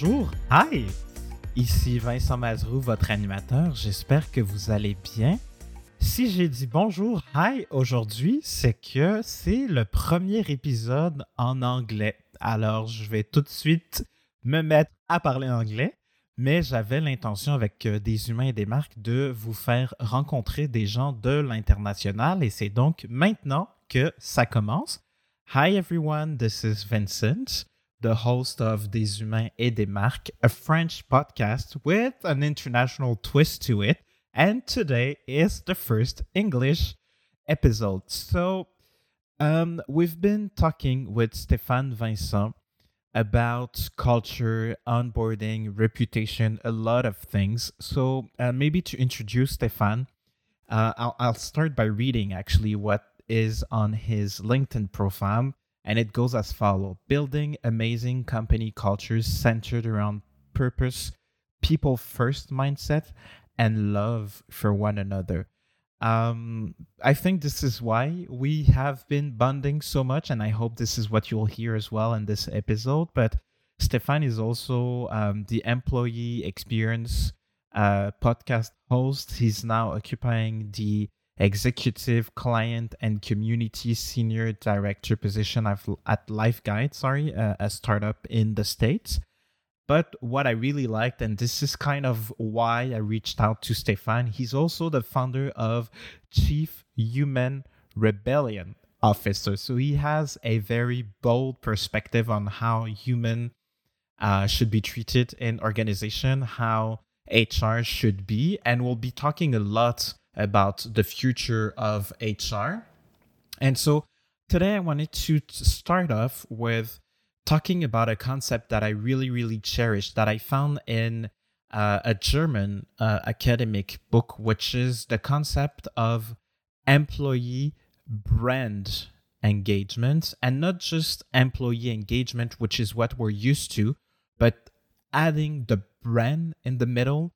bonjour, hi! Ici Vincent Mazrou, votre animateur. J'espère que vous allez bien. Si j'ai dit bonjour, hi aujourd'hui, c'est que c'est le premier épisode en anglais. Alors, je vais tout de suite me mettre à parler anglais, mais j'avais l'intention avec euh, des humains et des marques de vous faire rencontrer des gens de l'international et c'est donc maintenant que ça commence. Hi everyone, this is Vincent. The host of Des Humains et des Marques, a French podcast with an international twist to it. And today is the first English episode. So, um, we've been talking with Stéphane Vincent about culture, onboarding, reputation, a lot of things. So, uh, maybe to introduce Stéphane, uh, I'll, I'll start by reading actually what is on his LinkedIn profile and it goes as follow. Building amazing company cultures centered around purpose people first mindset and love for one another. Um, i think this is why we have been bonding so much and i hope this is what you'll hear as well in this episode. But Stéphane is also um, the employee experience uh, podcast host. He's now occupying the executive client and community senior director position at LifeGuide, sorry, uh, a startup in the States. But what I really liked, and this is kind of why I reached out to Stéphane, he's also the founder of Chief Human Rebellion Officer. So he has a very bold perspective on how human uh, should be treated in organization, how HR should be, and we'll be talking a lot about the future of HR. And so today I wanted to start off with talking about a concept that I really, really cherish that I found in uh, a German uh, academic book, which is the concept of employee brand engagement and not just employee engagement, which is what we're used to, but adding the brand in the middle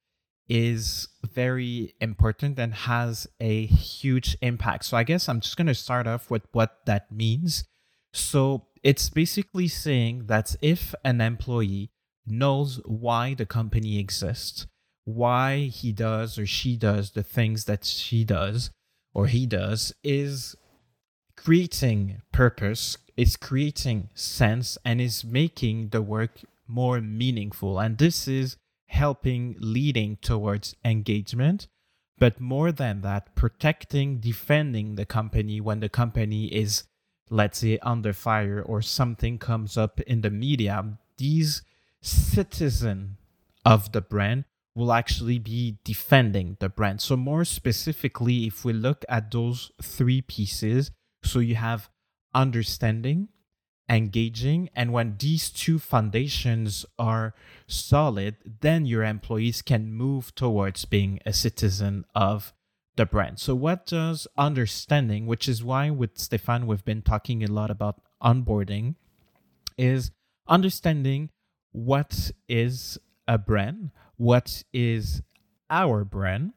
is very important and has a huge impact. So I guess I'm just going to start off with what that means. So it's basically saying that if an employee knows why the company exists, why he does or she does the things that she does or he does, is creating purpose, is creating sense, and is making the work more meaningful. And this is helping leading towards engagement but more than that protecting defending the company when the company is let's say under fire or something comes up in the media these citizen of the brand will actually be defending the brand. So more specifically if we look at those three pieces so you have understanding engaging. And when these two foundations are solid, then your employees can move towards being a citizen of the brand. So, what does understanding, which is why with Stéphane we've been talking a lot about onboarding, is understanding what is a brand, what is our brand.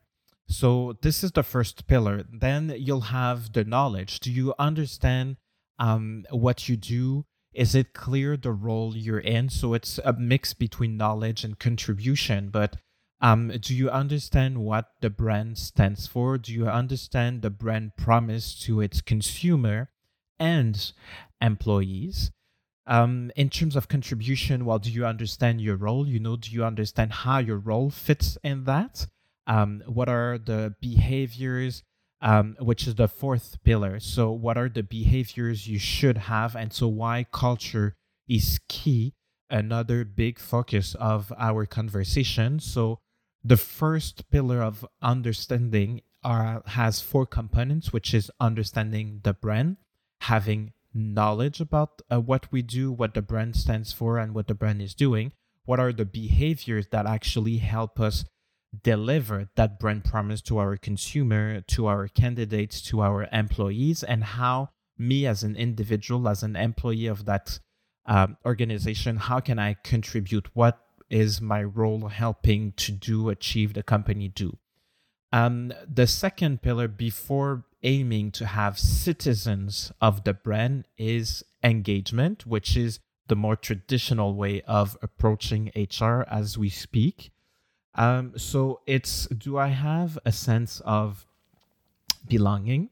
So, this is the first pillar. Then you'll have the knowledge. Do you understand um, what you do? Is it clear the role you're in? So it's a mix between knowledge and contribution. But um, do you understand what the brand stands for? Do you understand the brand promise to its consumer and employees? Um, in terms of contribution, well, do you understand your role? You know, do you understand how your role fits in that? Um, what are the behaviors um, which is the fourth pillar. So, what are the behaviors you should have? And so, why culture is key, another big focus of our conversation. So, the first pillar of understanding are, has four components, which is understanding the brand, having knowledge about uh, what we do, what the brand stands for, and what the brand is doing. What are the behaviors that actually help us deliver that brand promise to our consumer, to our candidates, to our employees, and how me as an individual, as an employee of that um, organization, how can I contribute? What is my role helping to do, achieve the company do? Um, the second pillar before aiming to have citizens of the brand is engagement, which is the more traditional way of approaching HR as we speak. Um, so it's do I have a sense of belonging?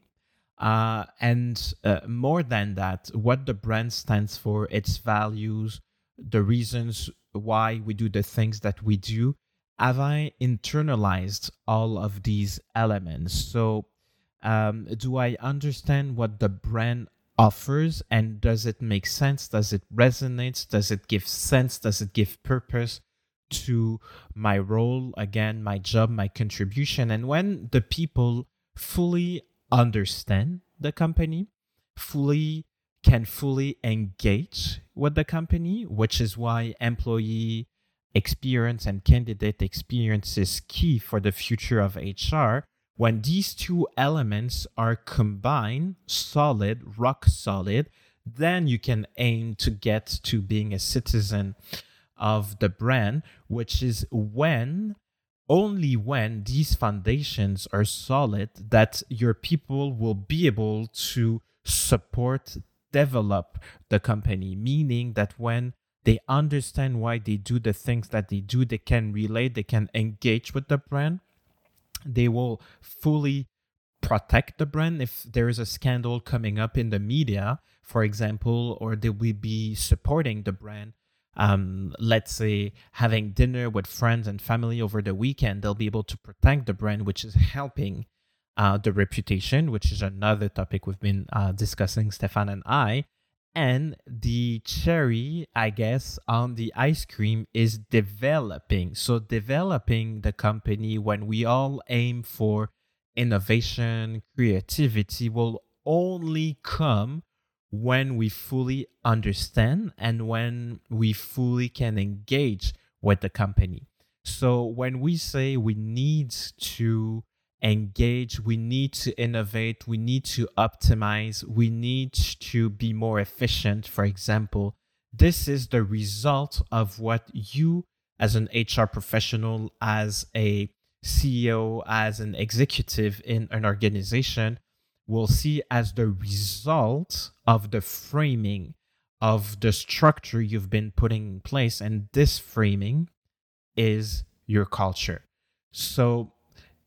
Uh, and uh, more than that, what the brand stands for, its values, the reasons why we do the things that we do. Have I internalized all of these elements? So, um, do I understand what the brand offers and does it make sense? Does it resonate? Does it give sense? Does it give purpose to my role? Again, my job, my contribution. And when the people fully understand the company, fully can fully engage with the company, which is why employee experience and candidate experience is key for the future of HR. When these two elements are combined, solid, rock solid, then you can aim to get to being a citizen of the brand, which is when only when these foundations are solid that your people will be able to support develop the company. Meaning that when they understand why they do the things that they do they can relate they can engage with the brand they will fully protect the brand. If there is a scandal coming up in the media for example or they will be supporting the brand um, let's say having dinner with friends and family over the weekend, they'll be able to protect the brand, which is helping uh, the reputation, which is another topic we've been uh, discussing, Stéphane and I. And the cherry, I guess, on the ice cream is developing. So, developing the company when we all aim for innovation, creativity will only come when we fully understand and when we fully can engage with the company. So when we say we need to engage, we need to innovate, we need to optimize, we need to be more efficient, for example, this is the result of what you as an HR professional, as a CEO, as an executive in an organization will see as the result of the framing of the structure you've been putting in place. And this framing is your culture. So,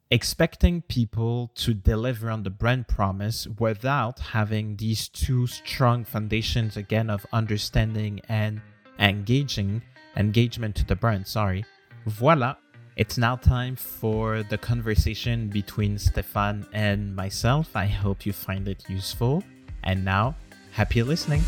expecting people to deliver on the brand promise without having these two strong foundations again of understanding and engaging engagement to the brand sorry voila it's now time for the conversation between Stéphane and myself. I hope you find it useful. And now, happy listening.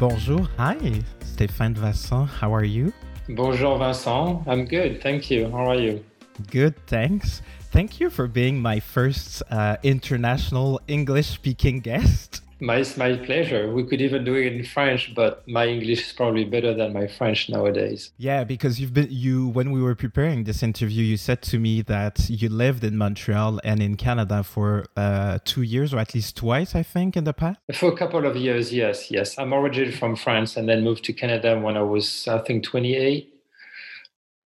Bonjour, hi, Stéphane Vincent. How are you? Bonjour, Vincent. I'm good. Thank you. How are you? Good, thanks. Thank you for being my first uh, international English speaking guest. My, my pleasure. We could even do it in French, but my English is probably better than my French nowadays. Yeah, because you've been you when we were preparing this interview, you said to me that you lived in Montreal and in Canada for uh, two years, or at least twice, I think, in the past. For a couple of years, yes, yes. I'm originally from France and then moved to Canada when I was, I think, 28.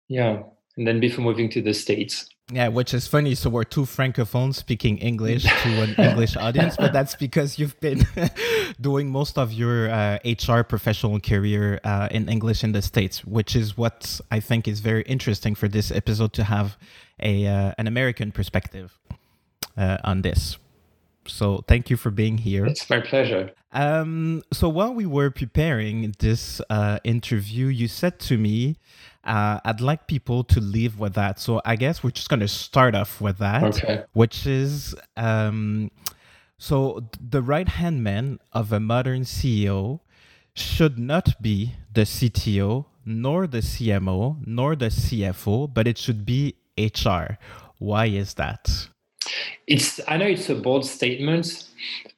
Yeah, and then before moving to the States. Yeah, which is funny. So we're two francophones speaking English to an English audience, but that's because you've been doing most of your uh, HR professional career uh, in English in the States, which is what I think is very interesting for this episode to have a uh, an American perspective uh, on this. So thank you for being here. It's my pleasure. Um, so while we were preparing this uh, interview, you said to me uh, I'd like people to leave with that. So I guess we're just going to start off with that, okay. which is um, so the right hand man of a modern CEO should not be the CTO, nor the CMO, nor the CFO, but it should be HR. Why is that? It's I know it's a bold statement,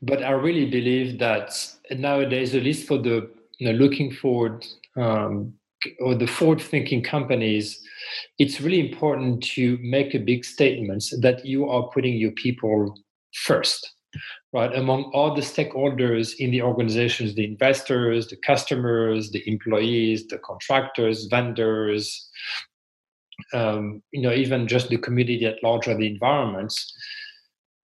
but I really believe that nowadays, at least for the you know, looking forward um, or the forward thinking companies, it's really important to make a big statement that you are putting your people first, right? Among all the stakeholders in the organizations, the investors, the customers, the employees, the contractors, vendors, um, you know, even just the community at large or the environments,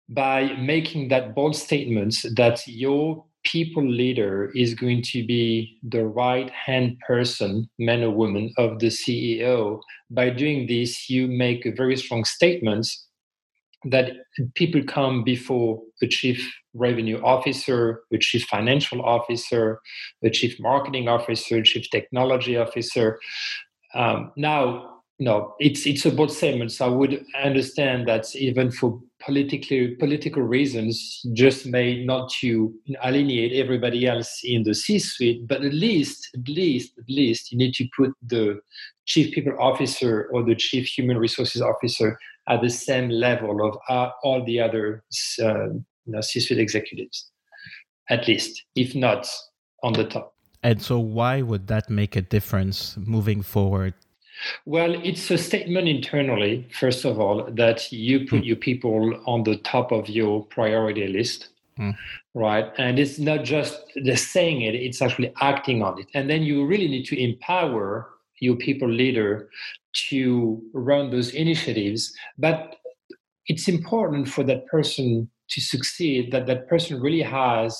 by making that bold statement that your people leader is going to be the right hand person, man or woman, of the CEO. By doing this, you make a very strong statement that people come before a chief revenue officer, a chief financial officer, a chief marketing officer, chief technology officer. Um, now, no, it's it's about statements. I would understand that even for politically political reasons, just made not to alienate everybody else in the C-suite, but at least, at least, at least, you need to put the chief people officer or the chief human resources officer at the same level of uh, all the other uh, C-suite executives, at least, if not on the top. And so, why would that make a difference moving forward? Well, it's a statement internally, first of all, that you put mm. your people on the top of your priority list. Mm. Right. And it's not just the saying it, it's actually acting on it. And then you really need to empower your people leader to run those initiatives. But it's important for that person to succeed that that person really has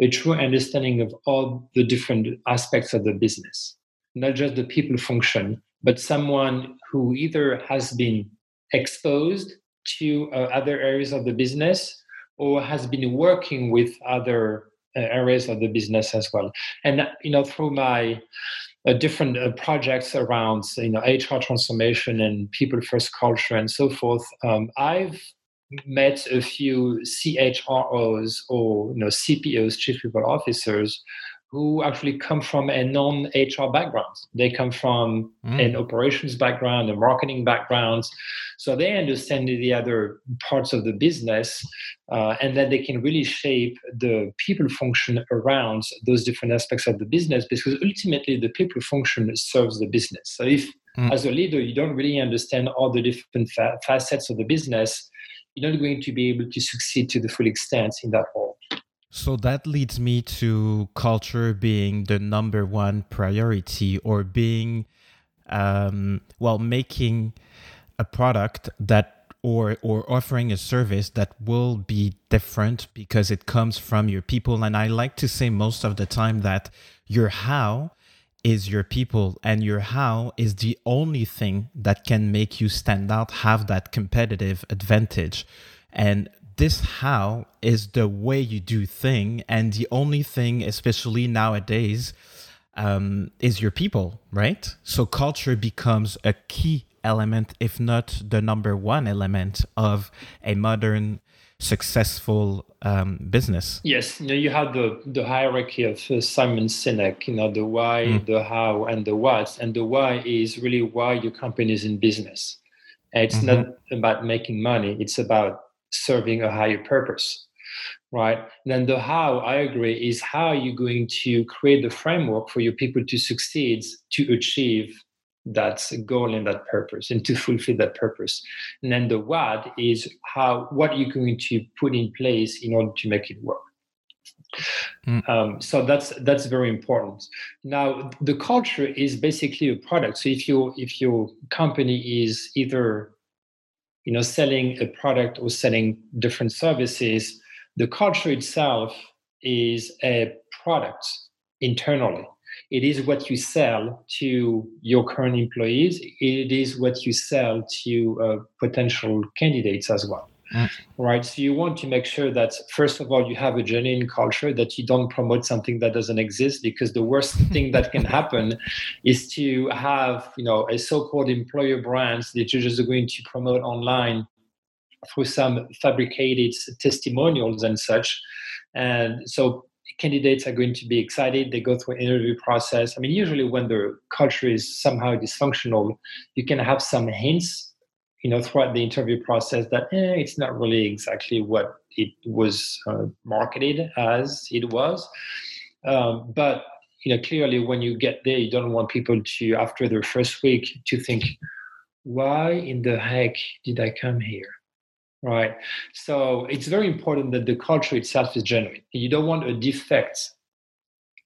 a true understanding of all the different aspects of the business, not just the people function, but someone who either has been exposed to uh, other areas of the business or has been working with other uh, areas of the business as well. And you know, through my uh, different uh, projects around you know HR transformation and people first culture and so forth, um, I've met a few CHROs or you know CPOs, chief people officers, who actually come from a non-HR background. They come from mm. an operations background, a marketing background, so they understand the other parts of the business, uh, and then they can really shape the people function around those different aspects of the business. Because ultimately, the people function serves the business. So if, mm. as a leader, you don't really understand all the different fa- facets of the business, you're not going to be able to succeed to the full extent in that role. So that leads me to culture being the number one priority or being, um, well, making a product that or or offering a service that will be different because it comes from your people. And i like to say most of the time that your how is your people and your how is the only thing that can make you stand out have that competitive advantage. And this how is the way you do thing and the only thing especially nowadays um, is your people right so culture becomes a key element if not the number one element of a modern successful um, business yes you know you have the the hierarchy of uh, simon sinek you know the why mm. the how and the what and the why is really why your company is in business and it's mm-hmm. not about making money it's about serving a higher purpose right? And then the how i agree is how you're going to create the framework for your people to succeed to achieve that goal and that purpose and to fulfill that purpose? And then the what is how what you're going to put in place in order to make it work. Mm. um, so that's that's very important. Now the culture is basically a product. So if your if your company is either you know selling a product or selling different services the culture itself is a product internally. It is what you sell to your current employees. It is what you sell to uh, potential candidates as well Mm. Right. So you want to make sure that first of all you have a genuine culture that you don't promote something that doesn't exist because the worst thing that can happen is to have you know a so-called employer brand that you're just going to promote online through some fabricated testimonials and such. And so candidates are going to be excited. They go through an interview process. I mean, usually when the culture is somehow dysfunctional, you can have some hints you know throughout the interview process that eh, it's not really exactly what it was uh, marketed as it was. Um, but you know clearly when you get there you don't want people to after their first week to think why in the heck did i come here? Right? So it's very important that the culture itself is genuine. You don't want a defect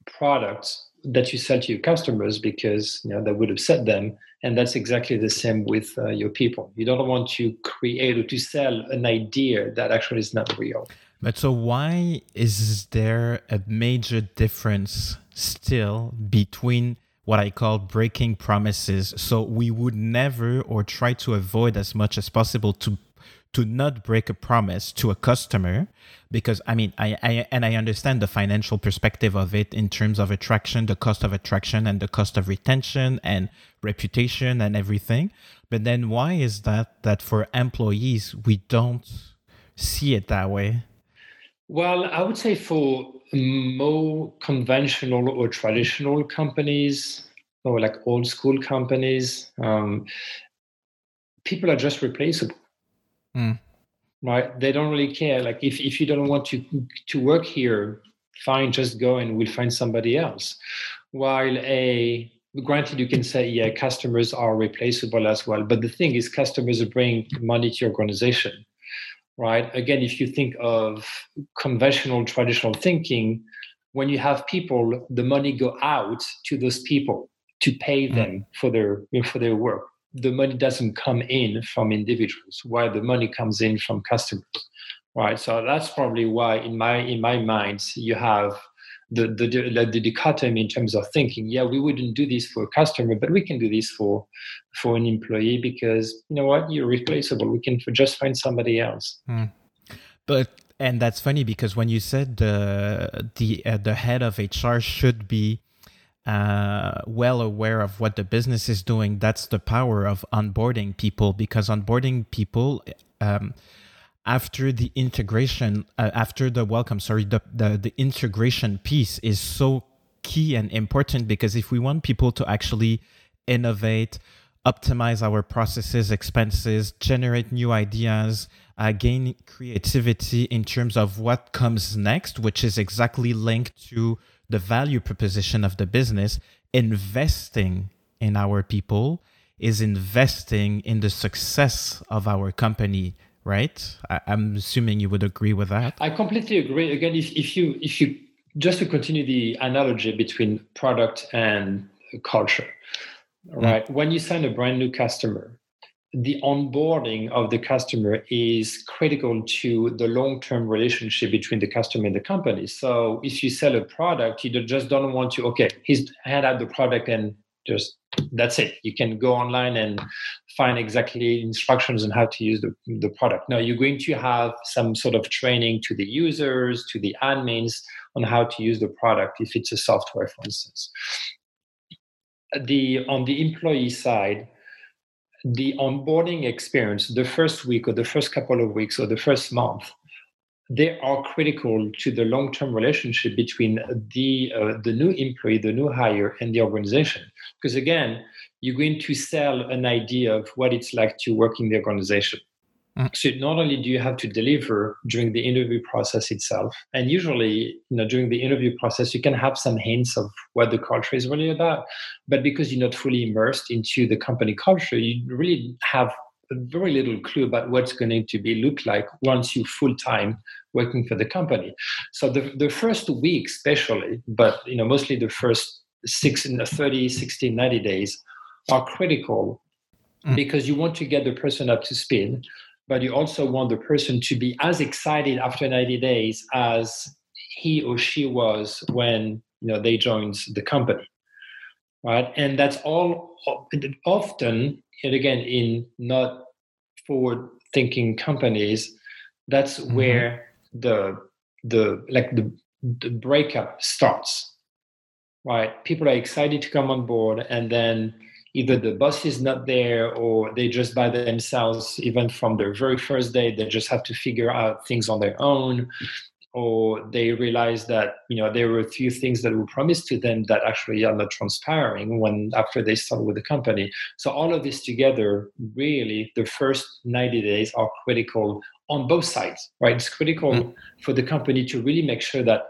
product that you sell to your customers because you know that would upset them. And that's exactly the same with uh, your people. You don't want to create or to sell an idea that actually is not real. But so why is there a major difference still between what I call breaking promises. So we would never or try to avoid as much as possible to to not break a promise to a customer because I mean I, I and I understand the financial perspective of it in terms of attraction, the cost of attraction and the cost of retention and reputation and everything. But then why is that that for employees we don't see it that way? Well, I would say for more conventional or traditional companies, or like old school companies, um, people are just replaceable. Mm. Right? They don't really care. Like if, if you don't want to to work here, fine, just go and we'll find somebody else. While a granted you can say yeah customers are replaceable as well but the thing is customers bring money to your organization right? Again, if you think of conventional, traditional thinking, when you have people, the money go out to those people to pay mm. them for their for their work. The money doesn't come in from individuals, while the money comes in from customers, right? So that's probably why, in my in my mind, you have the, the, the, the dichotomy in terms of thinking. Yeah we wouldn't do this for a customer but we can do this for for an employee because you know what? You're replaceable. We can just find somebody else. Mm. but and that's funny because when you said the the uh, the head of hr should be uh, well aware of what the business is doing that's the power of onboarding people because onboarding people um, after the integration uh, after the welcome sorry the, the the integration piece is so key and important because if we want people to actually innovate optimize our processes expenses generate new ideas uh, gain creativity in terms of what comes next which is exactly linked to the value proposition of the business investing in our people is investing in the success of our company right? I, am assuming you would agree with that. I completely agree. Again, if, if you if you just to continue the analogy between product and culture, right? Mm. When you sign a brand new customer, the onboarding of the customer is critical to the long-term relationship between the customer and the company. So if you sell a product, you just don't want to, okay, he's hand out the product and just that's it. You can go online and find exactly instructions on how to use the, the product. Now you're going to have some sort of training to the users to the admins on how to use the product if it's a software for instance. The on the employee side the onboarding experience the first week or the first couple of weeks or the first month they are critical to the long-term relationship between the uh, the new employee, the new hire, and the organization. Because again, you're going to sell an idea of what it's like to work in the organization. Mm. So not only do you have to deliver during the interview process itself, and usually, you know, during the interview process, you can have some hints of what the culture is really about. But because you're not fully immersed into the company culture, you really have very little clue about what's going to be look like once you full time working for the company. So the, the first week, especially, but you know mostly the first six, 30, 60, 90 days are critical mm. because you want to get the person up to speed, but you also want the person to be as excited after 90 days as he or she was when you know they joined the company right and that's all often and again in not forward thinking companies that's mm-hmm. where the the like the the breakup starts right people are excited to come on board and then either the boss is not there or they just by themselves even from their very first day they just have to figure out things on their own or they realize that you know there were a few things that were promised to them that actually are not transpiring when after they start with the company so all of this together really the first 90 days are critical on both sides right it's critical mm. for the company to really make sure that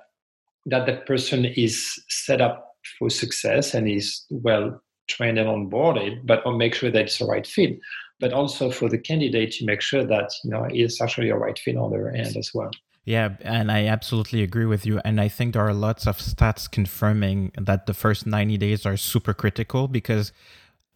that that person is set up for success and is well trained and onboarded but make sure that it's the right fit but also for the candidate to make sure that you know it's actually a right fit on their end as well Yeah, and I absolutely agree with you. And I think there are lots of stats confirming that the first 90 days are super critical because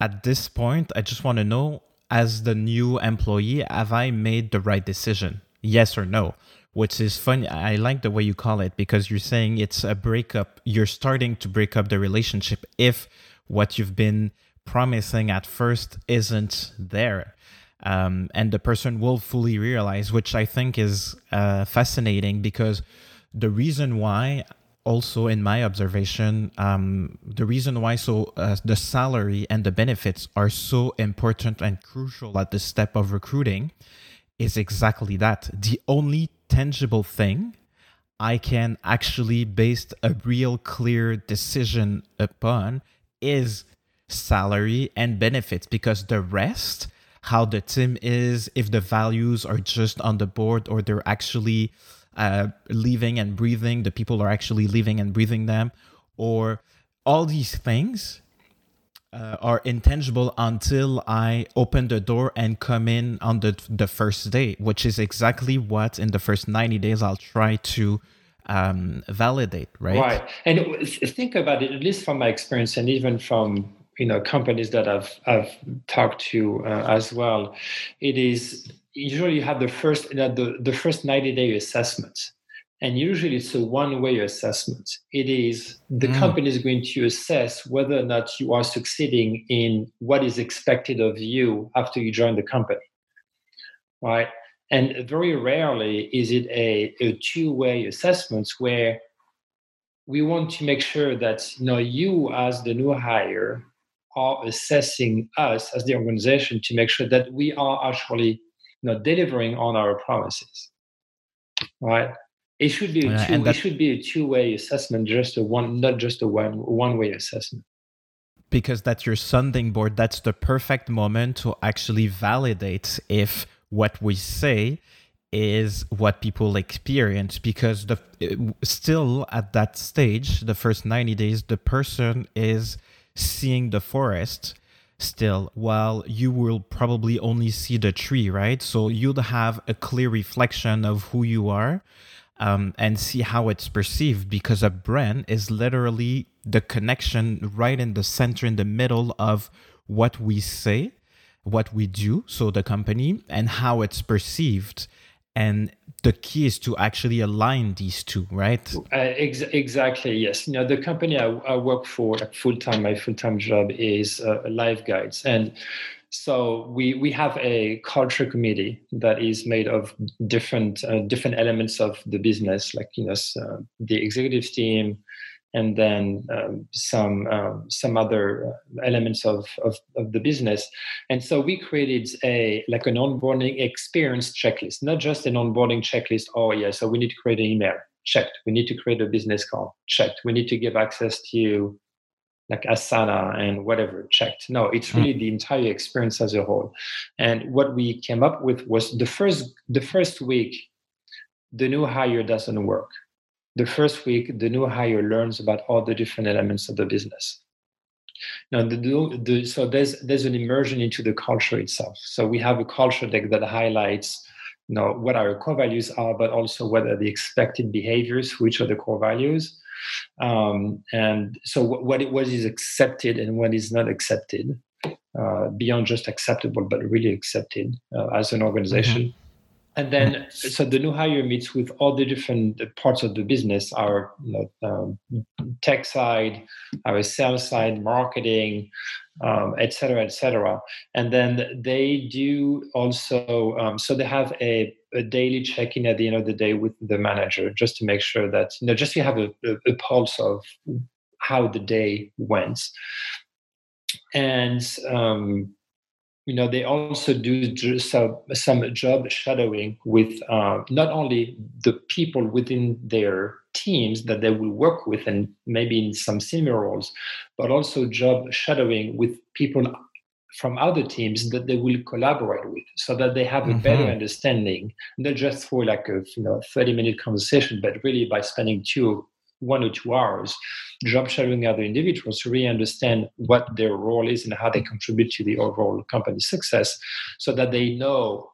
at this point, I just want to know as the new employee, have I made the right decision? Yes or no? Which is funny. I like the way you call it because you're saying it's a breakup. You're starting to break up the relationship if what you've been promising at first isn't there um, and the person will fully realize, which I think is uh, fascinating because the reason why, also in my observation, um, the reason why so uh, the salary and the benefits are so important and crucial at the step of recruiting is exactly that. The only tangible thing I can actually base a real clear decision upon is salary and benefits because the rest how the team is, if the values are just on the board or they're actually uh, living and breathing, the people are actually living and breathing them, or all these things uh, are intangible until I open the door and come in on the the first day, which is exactly what in the first ninety days I'll try to um, validate. Right. Right. And think about it, at least from my experience, and even from you know companies that I've I've talked to uh, as well, it is usually you have the first you know, the the first ninety day assessment, and usually it's a one way assessment. It is the mm. company is going to assess whether or not you are succeeding in what is expected of you after you join the company, right? And very rarely is it a, a two way assessment where we want to make sure that you know you as the new hire are assessing us as the organization to make sure that we are actually you know, delivering on our promises. Right? It should be a two, it should be a two-way assessment, just a one, not just a one one-way assessment. Because that's your sounding board. That's the perfect moment to actually validate if what we say is what people experience because the still at that stage the first 90 days the person is seeing the forest still while you will probably only see the tree right? So you'd have a clear reflection of who you are um, and see how it's perceived because a brand is literally the connection right in the center in the middle of what we say what we do so the company and how it's perceived and the key is to actually align these two right? Uh, ex- exactly yes. You know the company i, I work for like full-time my full-time job is uh, LifeGuides and so we we have a culture committee that is made of different uh, different elements of the business like you know uh, the executive team and then um, some um, some other uh, elements of, of, of the business. And so we created a like an onboarding experience checklist, not just an onboarding checklist. Oh yeah, so we need to create an email. Checked. We need to create a business call. Checked. We need to give access to like Asana and whatever. Checked. No, it's hmm. really the entire experience as a whole. And what we came up with was the first the first week, the new hire doesn't work the first week, the new hire learns about all the different elements of the business. Now, the, the, so there's there's an immersion into the culture itself. So we have a culture deck that highlights, you know, what our core values are, but also what are the expected behaviors, which are the core values, um, and so what it, what is accepted and what is not accepted, uh, beyond just acceptable, but really accepted uh, as an organization. Mm-hmm and then so the new hire meets with all the different parts of the business our you know, um, tech side our sales side marketing um, et cetera et cetera. And then they do also um, so they have a, a, daily check-in at the end of the day with the manager just to make sure that you know just to have a, a, a pulse of how the day went. And um, you know they also do some, some job shadowing with uh, not only the people within their teams that they will work with and maybe in some similar roles but also job shadowing with people from other teams that they will collaborate with so that they have a mm-hmm. better understanding not just for like a you know 30 minute conversation but really by spending two one or two hours job shadowing other individuals to really understand what their role is and how they contribute to the overall company success so that they know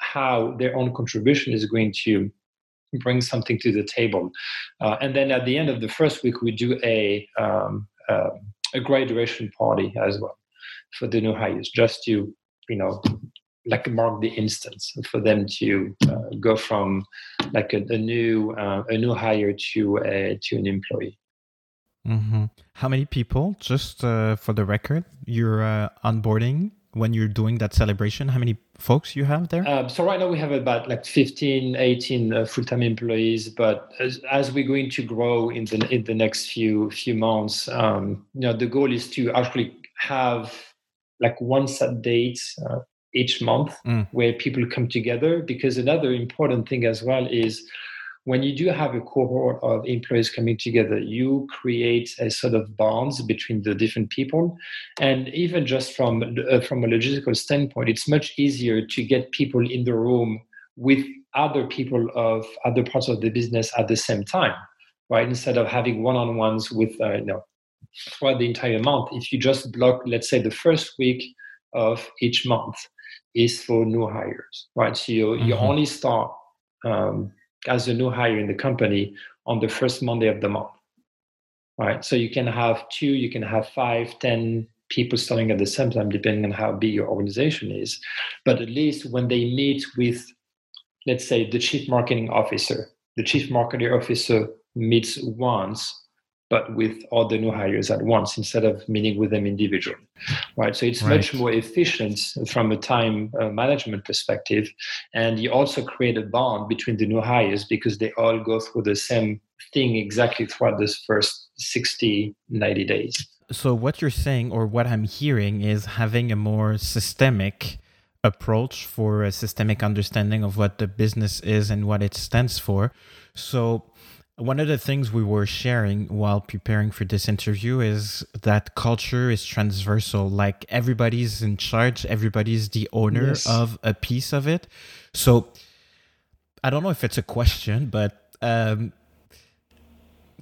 how their own contribution is going to bring something to the table. Uh, and then at the end of the first week, we do a um, uh, a graduation party as well for the new hires, just to you know like mark the instance for them to uh, go from like a, a new uh, a new hire to a, to an employee. Mm-hmm. How many people, just uh, for the record, you're uh, onboarding when you're doing that celebration? How many folks you have there? Um, so right now we have about like 15, 18 uh, full-time employees, but as, as, we're going to grow in the in the next few few months, um, you know, the goal is to actually have like one set date uh, each month mm. where people come together. Because another important thing as well is when you do have a cohort of employees coming together, you create a sort of bonds between the different people, and even just from uh, from a logistical standpoint, it's much easier to get people in the room with other people of other parts of the business at the same time, right? Instead of having one-on-ones with uh, you know throughout the entire month. If you just block, let's say, the first week of each month is for new hires, right? So you, mm-hmm. you only start um, as a new hire in the company on the first Monday of the month. Right. So you can have two, you can have five, ten people starting at the same time, depending on how big your organization is. But at least when they meet with, let's say, the chief marketing officer, the chief marketing officer meets once but with all the new hires at once instead of meeting with them individually right? So it's right. much more efficient from a time uh, management perspective. And you also create a bond between the new hires because they all go through the same thing exactly throughout this first 60 90 days. So what you're saying or what i'm hearing is having a more systemic approach for a systemic understanding of what the business is and what it stands for. So one of the things we were sharing while preparing for this interview is that culture is transversal. Like everybody's in charge, everybody's the owner yes. of a piece of it. So I don't know if it's a question, but um,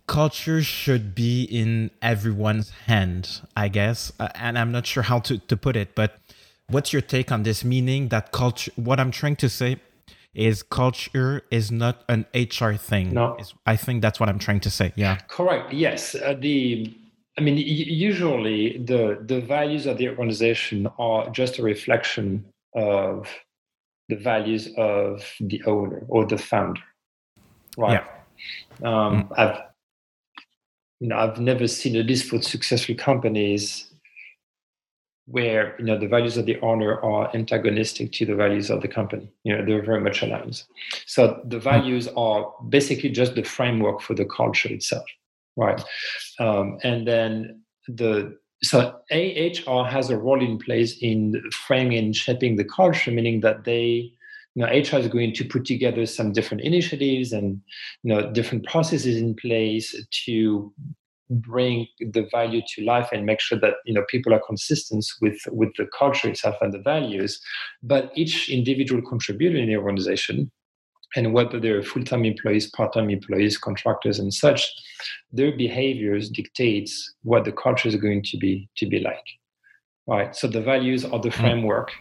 culture should be in everyone's hand, I guess. Uh, and I'm not sure how to, to put it, but what's your take on this? Meaning that culture, what I'm trying to say is culture is not an HR thing. No, I think that's what I'm trying to say. Yeah, correct. Yes, uh, the I mean, usually the the values of the organization are just a reflection of the values of the owner or the founder, right? Yeah. Um, mm. I've you know I've never seen a list for successful companies where you know the values of the owner are antagonistic to the values of the company. You know they're very much aligned. So the values are basically just the framework for the culture itself right? Um, and then the so AHR has a role in place in framing and shaping the culture meaning that they you know HR is going to put together some different initiatives and you know different processes in place to bring the value to life and make sure that you know people are consistent with with the culture itself and the values. But each individual contributor in the organization and whether they're full-time employees part-time employees contractors and such their behaviors dictates what the culture is going to be to be like right? So the values are the mm. framework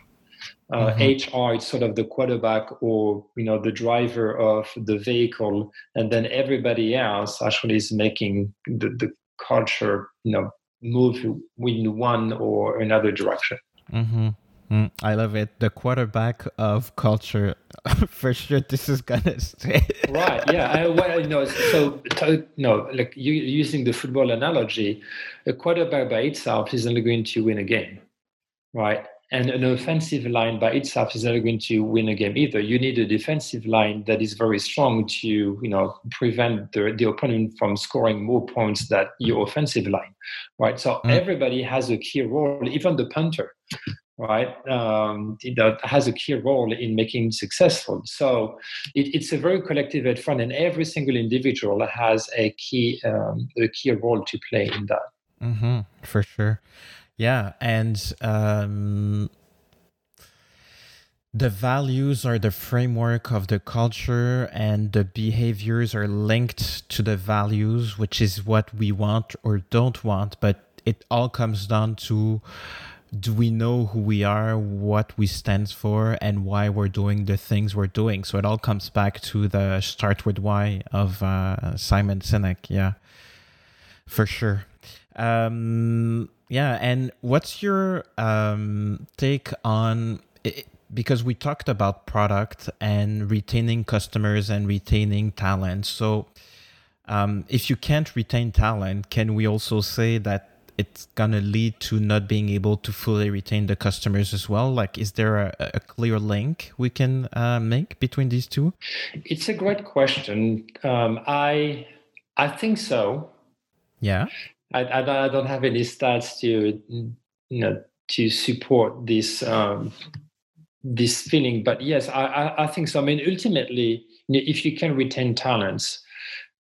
uh, mm-hmm. HR is sort of the quarterback or you know the driver of the vehicle, and then everybody else actually is making the, the culture you know move in one or another direction. Mm-hmm. Mm, I love it. The quarterback of culture, for sure. This is gonna stay. right. Yeah. I, well, you know, so to, no, like you, using the football analogy, a quarterback by itself is only going to win a game, right? And an offensive line by itself is not going to win a game either. You need a defensive line that is very strong to, you know, prevent the, the opponent from scoring more points than your offensive line, right? So mm. everybody has a key role, even the punter, right? Um, that has a key role in making successful. So it, it's a very collective effort, and every single individual has a key um, a key role to play in that. Mm-hmm, for sure. Yeah, and um, the values are the framework of the culture, and the behaviors are linked to the values, which is what we want or don't want. But it all comes down to do we know who we are, what we stand for, and why we're doing the things we're doing? So it all comes back to the start with why of uh, Simon Sinek. Yeah, for sure. Um, yeah, and what's your um, take on? Because we talked about product and retaining customers and retaining talent. So, um, if you can't retain talent, can we also say that it's gonna lead to not being able to fully retain the customers as well? Like, is there a, a clear link we can uh, make between these two? It's a great question. Um, I I think so. Yeah. I, I, don't have any stats to you know to support this um, this feeling, but yes, I, I, I think so. I mean, ultimately, if you can retain talents,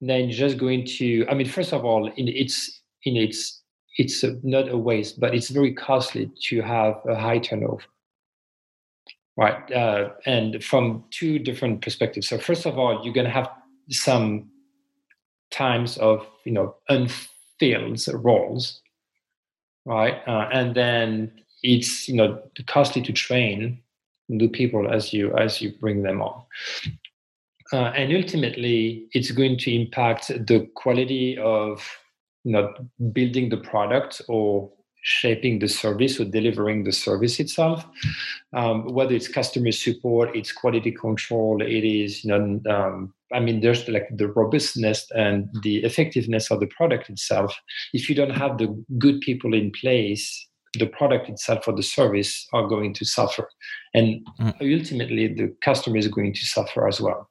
then just going to. I mean, first of all, in it's in its it's a, not a waste, but it's very costly to have a high turnover. Right. Uh, and from two different perspectives. So, first of all, you're going to have some times of, you know, unfilled roles. Right. Uh, and then it's, you know, costly to train new people as you as you bring them on. Uh, and ultimately, it's going to impact the quality of not building the product or shaping the service or delivering the service itself. Um, whether it's customer support, it's quality control, it is, you know, um, I mean, there's like the robustness and the effectiveness of the product itself. If you don't have the good people in place, the product itself or the service are going to suffer. And mm. ultimately, the customer is going to suffer as well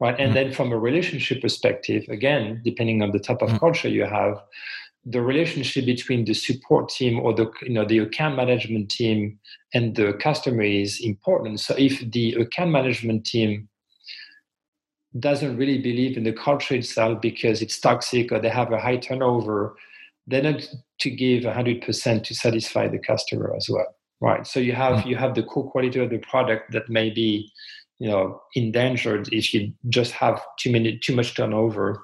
right and mm then from a relationship perspective again depending on the type of mm culture you have the relationship between the support team or the you know the account management team and the customer is important so if the account management team doesn't really believe in the culture itself because it's toxic or they have a high turnover they're not to give 100% to satisfy the customer as well right? So you have mm. you have the core quality of the product that may be you know endangered if you just have too many too much turnover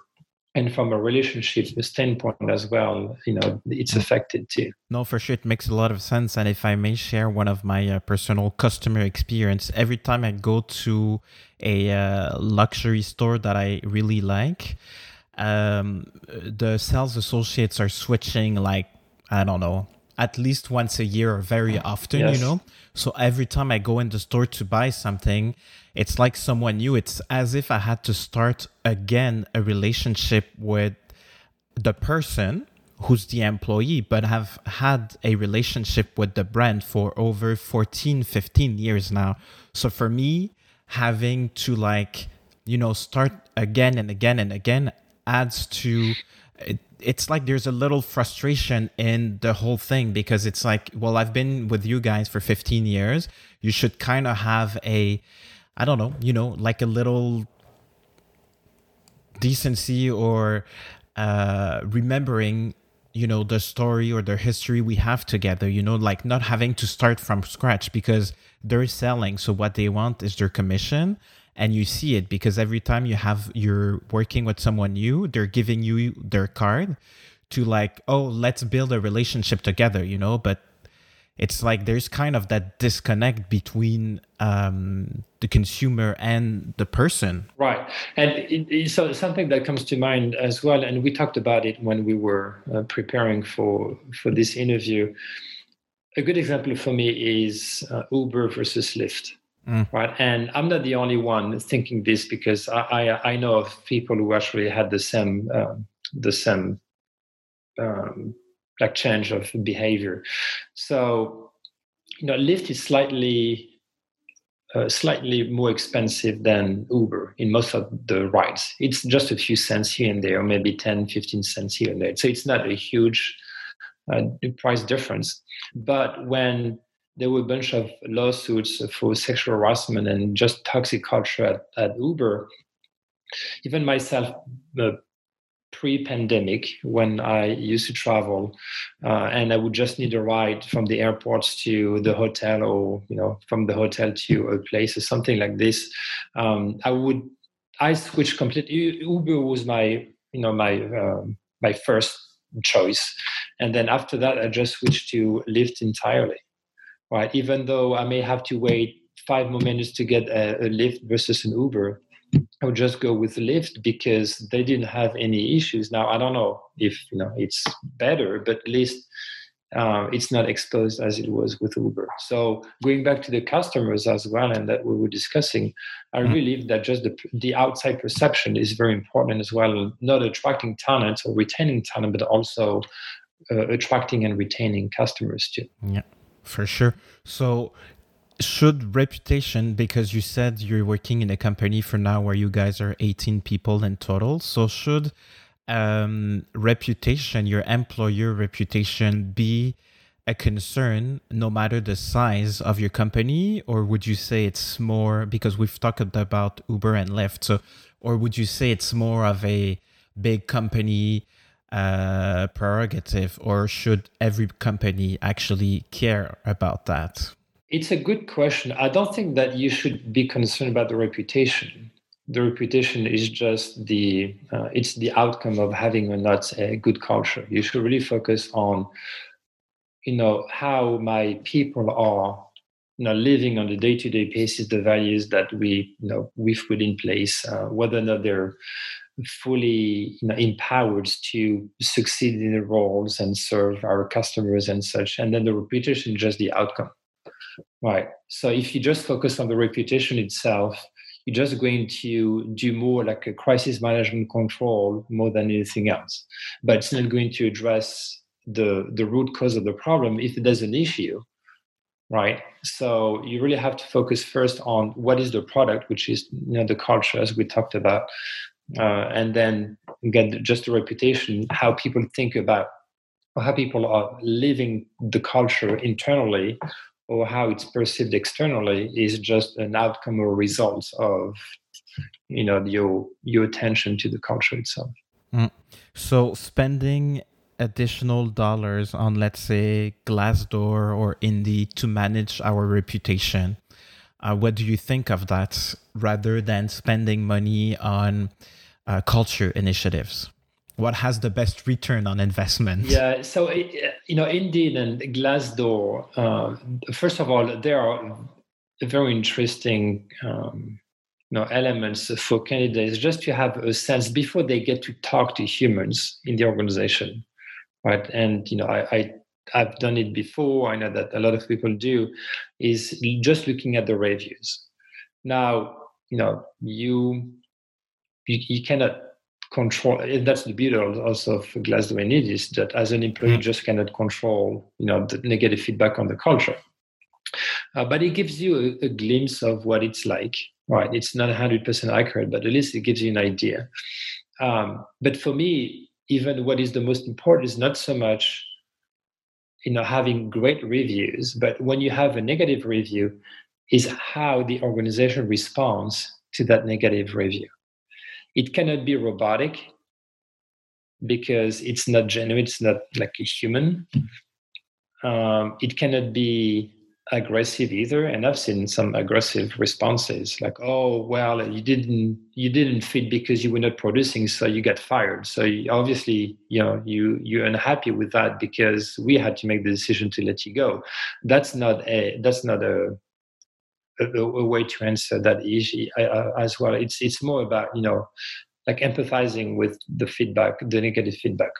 and from a relationship standpoint as well you know it's affected too. No for sure it makes a lot of sense. And if i may share one of my uh, personal customer experience every time i go to a uh, luxury store that i really like um, the sales associates are switching like i don't know at least once a year or very mm. often yes. you know so every time i go in the store to buy something it's like someone new. It's as if I had to start again a relationship with the person who's the employee, but have had a relationship with the brand for over 14, 15 years now. So for me, having to like, you know, start again and again and again adds to it, it's like there's a little frustration in the whole thing because it's like, well, I've been with you guys for 15 years. You should kind of have a I don't know, you know, like a little decency or uh, remembering, you know, the story or the history we have together, you know, like not having to start from scratch because they're selling. So what they want is their commission. And you see it because every time you have, you're working with someone new, they're giving you their card to like, oh, let's build a relationship together, you know, but it's like there's kind of that disconnect between um, the consumer and the person. Right, and it, so something that comes to mind as well, and we talked about it when we were uh, preparing for for this interview. A good example for me is uh, Uber versus Lyft. Mm. Right, and I'm not the only one thinking this because I, I, I know of people who actually had the same um, the same um, like change of behavior. So, you know, Lyft is slightly uh, slightly more expensive than Uber in most of the rides. It's just a few cents here and there, maybe 10, 15 cents here and there. So it's not a huge uh, price difference. But when there were a bunch of lawsuits for sexual harassment and just toxic culture at, at Uber, even myself uh, pre-pandemic when I used to travel, uh, and I would just need a ride from the airports to the hotel, or you know, from the hotel to a place or something like this. Um, I would I switched completely. Uber was my you know my um, my first choice, and then after that i just switched to lyft entirely right even though i may have to wait five more minutes to get a, a Lyft versus an uber i would just go with lyft because they didn't have any issues now i don't know if you know it's better but at least uh, it's not exposed as it was with Uber. So going back to the customers as well, and that we were discussing, I mm-hmm. believe that just the the outside perception is very important as well. Not attracting talent or retaining talent, but also uh, attracting and retaining customers too. Yeah, for sure. So should reputation because you said you're working in a company for now where you guys are 18 people in total so should um, reputation, your employer reputation, be a concern no matter the size of your company? Or would you say it's more because we've talked about Uber and Lyft? So, or would you say it's more of a big company uh, prerogative, or should every company actually care about that? It's a good question. I don't think that you should be concerned about the reputation the reputation is just the uh, it's the outcome of having or not a good culture you should really focus on you know how my people are you know living on a day-to-day basis the values that we you know we've put in place uh, whether or not they're fully you know, empowered to succeed in the roles and serve our customers and such and then the reputation is just the outcome right so if you just focus on the reputation itself you're just going to do more like a crisis management control more than anything else. But it's not going to address the the root cause of the problem if there's an issue, right? So you really have to focus first on what is the product, which is you know the culture as we talked about, uh, and then get just a reputation, how people think about how people are living the culture internally or how it's perceived externally is just an outcome or result of you know your your attention to the culture itself mm. so spending additional dollars on let's say glassdoor or Indeed to manage our reputation uh, what do you think of that rather than spending money on uh, culture initiatives what has the best return on investment? Yeah, so you know, Indeed and Glassdoor. Uh, first of all, there are very interesting um, you know, elements for candidates just to have a sense before they get to talk to humans in the organization, right? And you know, I, I I've done it before. I know that a lot of people do. Is just looking at the reviews. Now, you know, you you, you cannot control that's the beauty also of glassdoor and is that as an employee mm. just cannot control you know the negative feedback on the culture uh, but it gives you a, a, glimpse of what it's like right it's not 100% accurate but at least it gives you an idea um, but for me even what is the most important is not so much you know having great reviews but when you have a negative review is how the organization responds to that negative review. It cannot be robotic because it's not genuine it's not like a human. Um, it cannot be aggressive either and i've seen some aggressive responses like oh well you didn't you didn't fit because you were not producing so you got fired so you, obviously you know you you're unhappy with that because we had to make the decision to let you go that's not a that's not a a, a way to answer that issue uh, as well. It's it's more about you know like empathizing with the feedback, the negative feedback.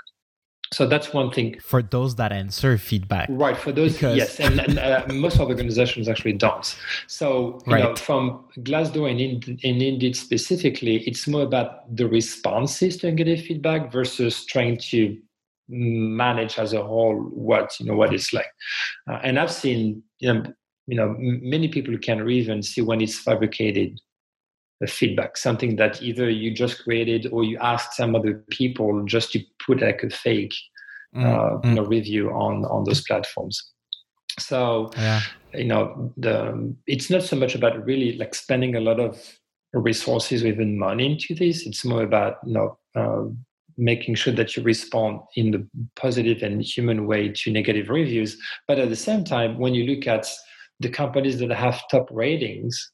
So that's one thing. For those that answer feedback. Right. For those, because... yes. And, and uh, most organizations actually don't. So, you right. know, from Glassdoor and, in, and Indeed specifically, it's more about the responses to negative feedback versus trying to manage as a whole what, you know, what it's like. Uh, and I've seen, you know, you know many people can even see when it's fabricated feedback something that either you just created or you asked some other people just to put like a fake mm, uh, mm. You know, review on on those platforms so yeah. you know the it's not so much about really like spending a lot of resources or even money into this it's more about you know uh, making sure that you respond in the positive and human way to negative reviews but at the same time when you look at the companies that have top ratings,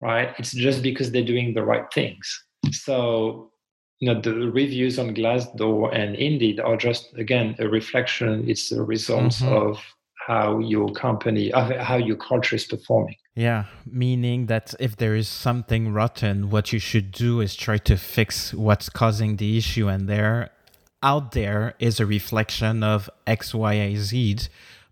right? It's just because they're doing the right things. So you know the reviews on Glassdoor and Indeed are just again a reflection. It's a result mm-hmm. of how your company, how your culture is performing. Yeah, meaning that if there is something rotten, what you should do is try to fix what's causing the issue, and there, out there, is a reflection of X, Y, Z.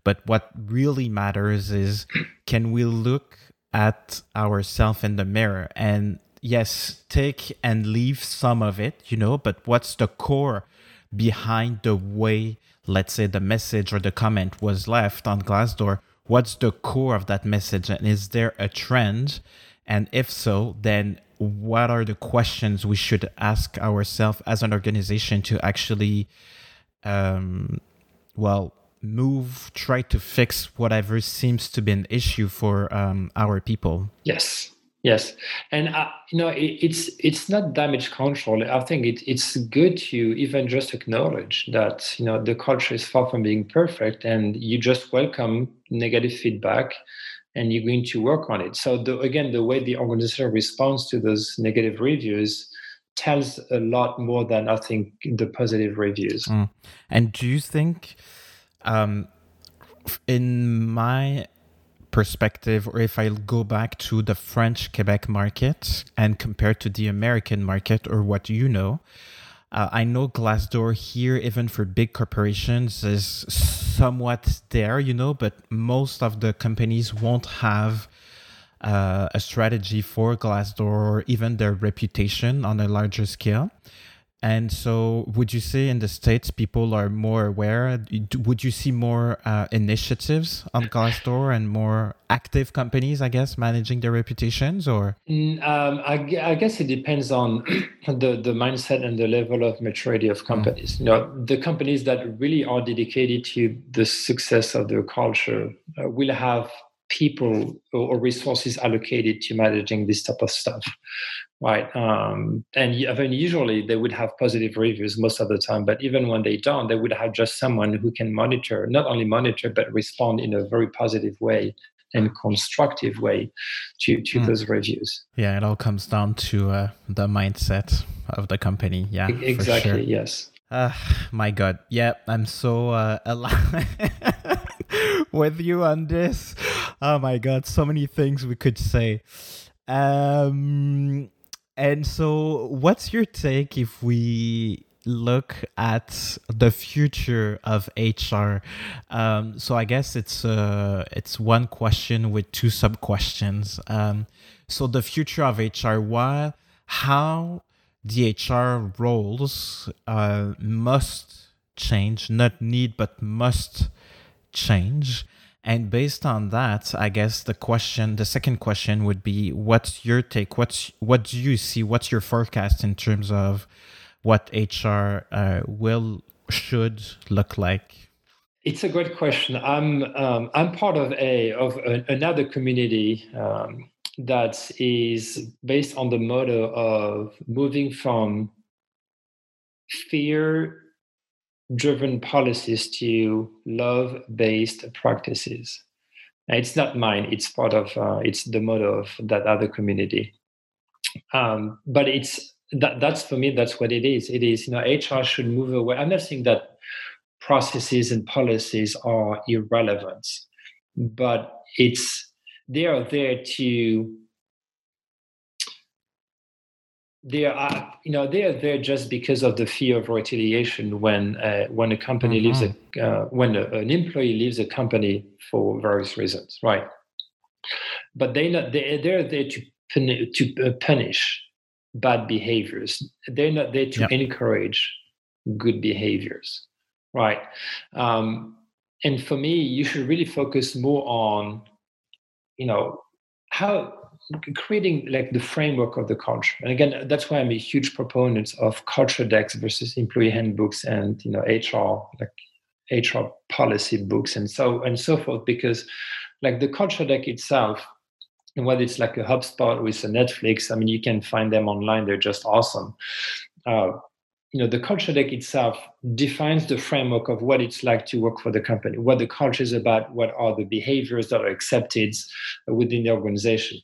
But what really matters is, can we look at ourselves in the mirror and yes, take and leave some of it, you know, but what's the core behind the way, let's say, the message or the comment was left on Glassdoor? What's the core of that message? And is there a trend? And if so, then what are the questions we should ask ourselves as an organization to actually, um, well, move, try to fix whatever seems to be an issue for um, our people? Yes, Yes, and uh, you know it, it's it's not damage control. I think it, it's good to even just acknowledge that you know the culture is far from being perfect, and you just welcome negative feedback, and you're going to work on it. So the, again, the way the organization responds to those negative reviews tells a lot more than I think the positive reviews. Mm. And do you think, um, in my perspective, or if I go back to the French Quebec market and compare to the American market or what you know, uh, I know Glassdoor here, even for big corporations, is somewhat there, you know, but most of the companies won't have uh, a strategy for Glassdoor or even their reputation on a larger scale. And so, would you say in the States people are more aware? Would you see more uh, initiatives on Glassdoor and more active companies, I guess, managing their reputations? Or mm, um, I, I, guess it depends on the, the mindset and the level of maturity of companies. Mm. You know, the companies that really are dedicated to the success of their culture uh, will have people or resources allocated to managing this type of stuff right? Um, and even usually they would have positive reviews most of the time but even when they don't they would have just someone who can monitor not only monitor but respond in a very positive way and constructive way to, to mm. those reviews. Yeah it all comes down to uh, the mindset of the company. Yeah exactly sure. yes. Uh, my god. Yeah i'm so uh, with you on this. Oh my god so many things we could say. Um and so, what's your take if we look at the future of HR? Um, so, I guess it's uh, it's one question with two sub questions. Um, so, the future of HR, why, how the HR roles uh, must change, not need, but must change. And based on that, I guess the question, the second question would be, what's your take? What's what do you see? What's your forecast in terms of what HR uh, will should look like? It's a great question. I'm um, I'm part of a of another community um, that is based on the motto of moving from fear driven policies to love based practices. it's not mine, it's part of, uh, it's the motto of that other community. Um, but it's, that, that's for me, that's what it is. It is, you know, HR should move away. I'm not saying that processes and policies are irrelevant, but it's, they are there to they are you know they are there just because of the fear of retaliation when uh, when a company mm-hmm. leaves a mm-hmm. uh, when a, an employee leaves a company for various reasons right but they not they, they're there to to uh, punish bad behaviors they're not there to encourage good behaviors right um, and for me you should really focus more on you know how creating like the framework of the culture. And again, that's why I'm a huge proponent of culture decks versus employee handbooks and you know HR like HR policy books and so and so forth. Because like the culture deck itself, and whether it's like a HubSpot or it's a Netflix, I mean you can find them online. They're just awesome. Uh, you know the culture deck itself defines the framework of what it's like to work for the company what the culture is about what are the behaviors that are accepted within the organization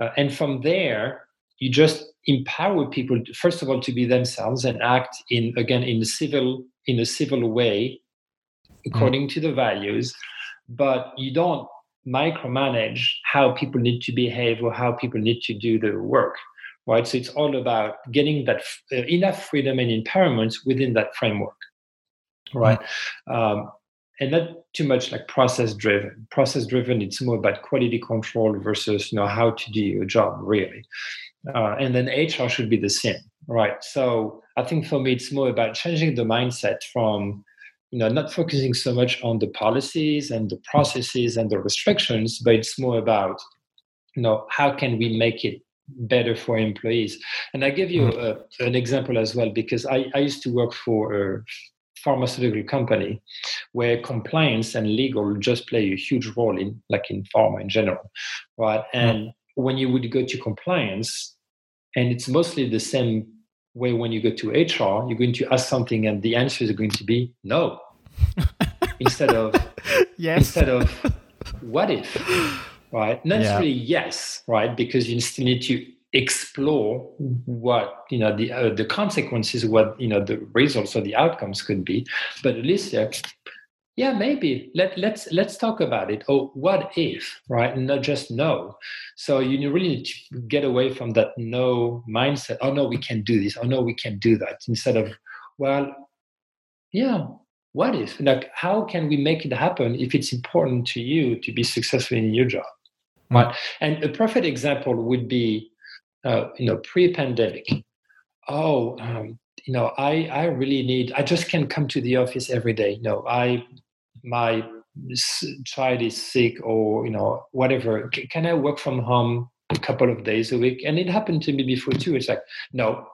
uh, and from there, you just empower people first of all to be themselves and act in again in a civil in a civil way according mm. to the values but you don't micromanage how people need to behave or how people need to do the work right so it's all about getting that uh, enough freedom and empowerment within that framework right mm. um, and not too much like process driven. Process driven it's more about quality control versus you know how to do your job really. Uh, and then hr should be the same right? So i think for me it's more about changing the mindset from you know not focusing so much on the policies and the processes and the restrictions but it's more about you know how can we make it better for employees? And i give you mm-hmm. an example as well because I, I used to work for a pharmaceutical company where compliance and legal just play a huge role in like in pharma in general right? And mm-hmm. when you would go to compliance and it's mostly the same way when you go to hr you're going to ask something and the answer is going to be no. Instead of yes. instead of what if right? Not necessarily yeah. yes right? Because you still need to explore what you know the uh, the consequences what you know the results or the outcomes could be. But at least uh, yeah maybe. Let let's let's talk about it. Oh, what if right? Not just no. So you really need to get away from that no mindset. Oh no we can't do this. Oh no we can't do that. Instead of well yeah what if? Like how can we make it happen if it's important to you to be successful in your job? Right? And a perfect example would be uh, you know pre-pandemic. Oh um, you know i i really need i just can't come to the office every day. No i my child is sick or you know whatever. C- can i work from home a couple of days a week? And it happened to me before too. It's like no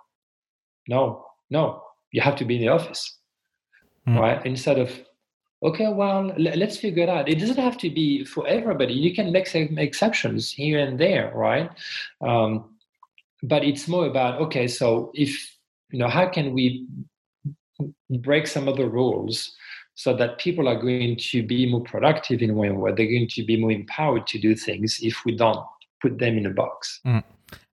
no no. You have to be in the office mm. right? Instead of okay well let's figure it out. It doesn't have to be for everybody you can make some exceptions here and there right? Um, but it's more about okay so if you know how can we break some of the rules so that people are going to be more productive in one way they're going to be more empowered to do things if we don't put them in a box mm.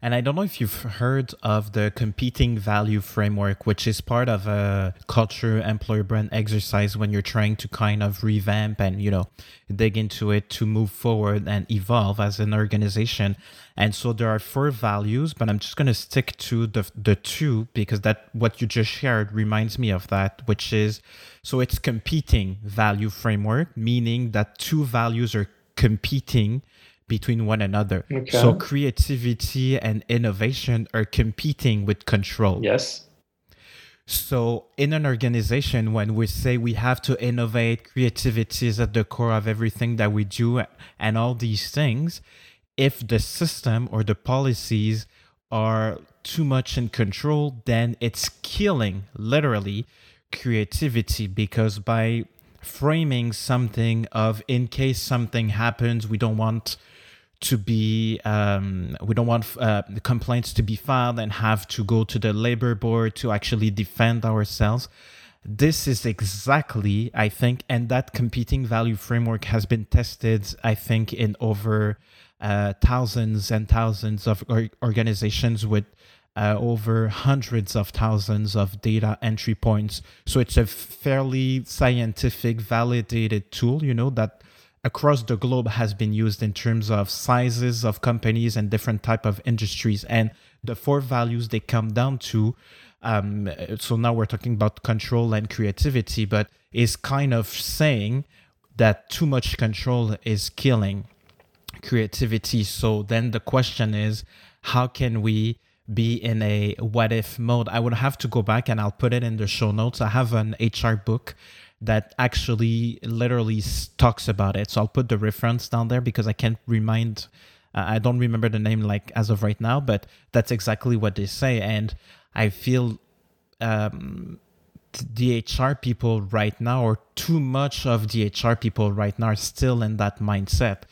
And I don't know if you've heard of the competing value framework, which is part of a culture employer brand exercise when you're trying to kind of revamp and, you know, dig into it to move forward and evolve as an organization. And so there are four values, but I'm just going to stick to the, the two because that what you just shared reminds me of that, which is so it's competing value framework, meaning that two values are competing between one another. Okay. So creativity and innovation are competing with control. Yes. So in an organization, when we say we have to innovate, creativity is at the core of everything that we do and all these things, if the system or the policies are too much in control, then it's killing literally creativity because by framing something of in case something happens, we don't want to be um, we don't want uh, complaints to be filed and have to go to the labor board to actually defend ourselves. This is exactly i think and that competing value framework has been tested i think in over uh, thousands and thousands of organizations with uh, over hundreds of thousands of data entry points. So it's a fairly scientific validated tool you know that across the globe has been used in terms of sizes of companies and different type of industries. And the four values they come down to um, so now we're talking about control and creativity but is kind of saying that too much control is killing creativity. So then the question is how can we be in a what if mode? I would have to go back and i'll put it in the show notes. I have an hr book that actually literally talks about it. So I'll put the reference down there because I can't remind, uh, I don't remember the name like as of right now, but that's exactly what they say. And I feel um, the HR people right now, or too much of the HR people right now, are still in that mindset.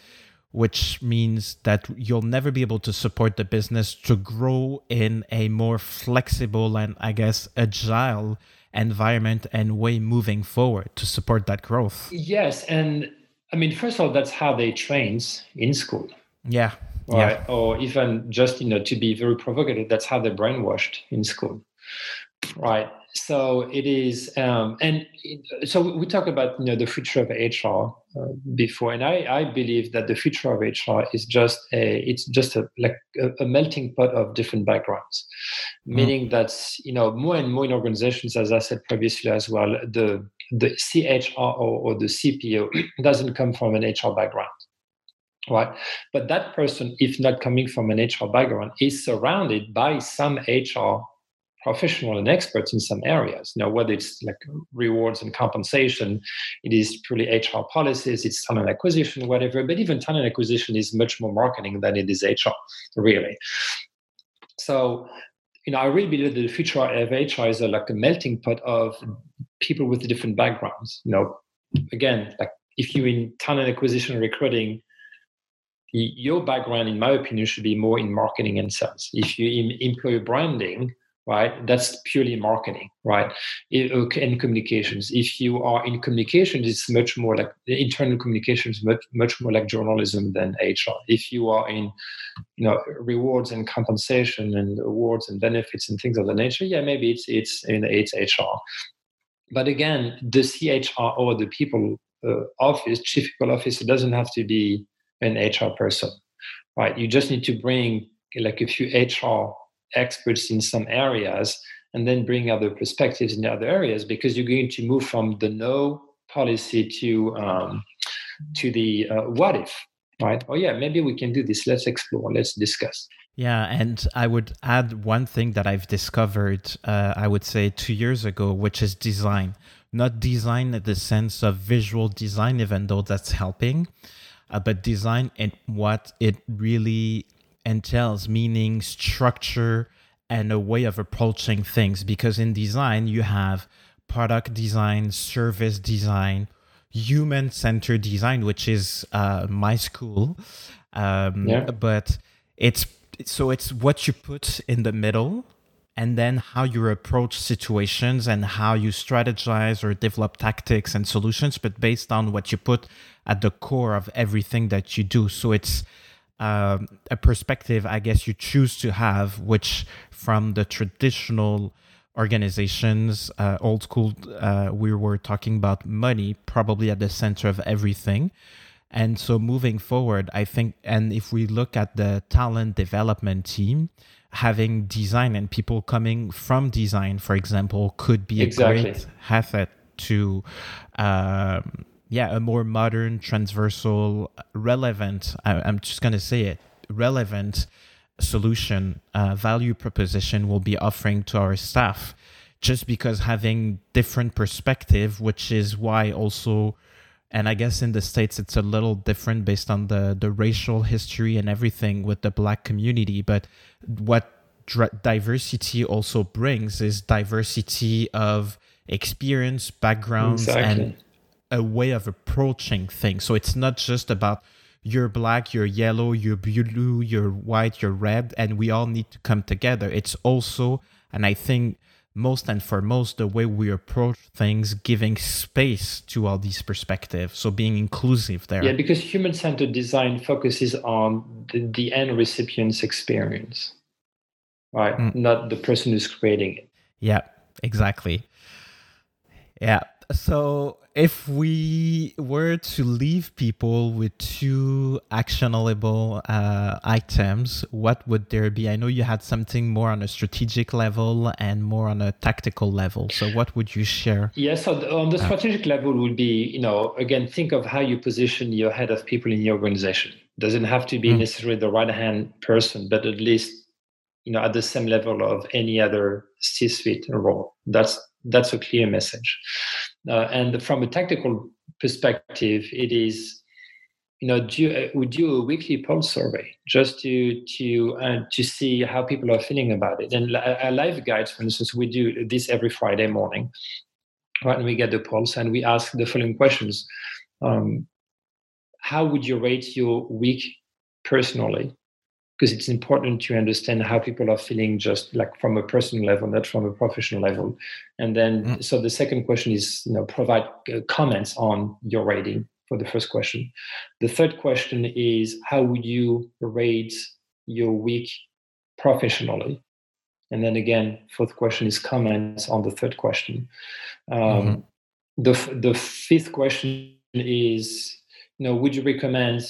Which means that you'll never be able to support the business to grow in a more flexible and, I guess, agile environment and way moving forward to support that growth. Yes, and I mean, first of all, that's how they train in school. Yeah, right? Yeah. Or even just you know to be very provocative. That's how they're brainwashed in school, right? So it is, um, and so we talk about you know the future of HR uh, before, and I, I believe that the future of HR is just a it's just a like a, a melting pot of different backgrounds, mm. meaning that you know more and more in organizations, as I said previously as well, the the CHRO or the CPO doesn't come from an HR background right but that person if not coming from an hr background is surrounded by some hr professional and experts in some areas. You know, whether it's like rewards and compensation, it is purely HR policies, it's talent acquisition, whatever. But even talent acquisition is much more marketing than it is HR, really. So, you know, I really believe that the future of HR is a, like a melting pot of people with different backgrounds. You know, again, like if you're in talent acquisition recruiting, your background, in my opinion, should be more in marketing and sales. If you in employer branding, right? That's purely marketing right? In communications. If you are in communications it's much more like internal communications much, much more like journalism than hr if you are in you know rewards and compensation and awards and benefits and things of that nature yeah maybe it's it's in it's hr but again the chr or the people uh, office chief people officer doesn't have to be an hr person right? You just need to bring like a few hr experts in some areas and then bring other perspectives in other areas because you're going to move from the no policy to um, to the uh, what if right? Oh yeah maybe we can do this. Let's explore. Let's discuss. Yeah and i would add one thing that i've discovered uh, i would say two years ago which is design. Not design in the sense of visual design even though that's helping uh, but design and what it really entails meaning, structure, and a way of approaching things. Because in design, you have product design, service design, human centered design, which is uh, my school. Um, yeah. But it's so it's what you put in the middle and then how you approach situations and how you strategize or develop tactics and solutions, but based on what you put at the core of everything that you do. So it's um, a perspective I guess you choose to have, which from the traditional organizations, uh, old school, uh, we were talking about money probably at the center of everything. And so moving forward, I think, and if we look at the talent development team, having design and people coming from design, for example, could be exactly. a great asset to um, yeah, a more modern, transversal, relevant, I, am just going to say it, relevant solution, uh, value proposition we'll be offering to our staff just because having different perspective, which is why also, and I guess in the States, it's a little different based on the, the racial history and everything with the black community. But what diversity also brings is diversity of experience, backgrounds, exactly. and a way of approaching things. So it's not just about you're black, you're yellow, you're blue, you're white, you're red, and we all need to come together. It's also, and I think most and foremost, the way we approach things, giving space to all these perspectives. So being inclusive there. Yeah, because human centered design focuses on the, the, end recipient's experience, right? Mm. Not the person who's creating it. Yeah, exactly. Yeah. So if we were to leave people with two actionable uh, items, what would there be? I know you had something more on a strategic level and more on a tactical level. So, what would you share? Yes, yeah, so on the uh, strategic level, would be you know again think of how you position your head of people in your organization. Doesn't have to be mm. necessarily the right hand person, but at least you know at the same level of any other C-suite role. That's that's a clear message. Uh, and from a tactical perspective, it is, you know, do, uh, we do a weekly pulse survey just to to uh, to see how people are feeling about it. And our LifeGuides, for instance, we do this every Friday morning? And we get the pulse and we ask the following questions: um, How would you rate your week personally? Because it's important to understand how people are feeling just like from a personal level not from a professional level and then mm. so the second question is you know provide uh, comments on your rating for the first question. The third question is how would you rate your week professionally? And then again, fourth question is comments on the third question. Um, mm-hmm. The the fifth question is, you know, would you recommend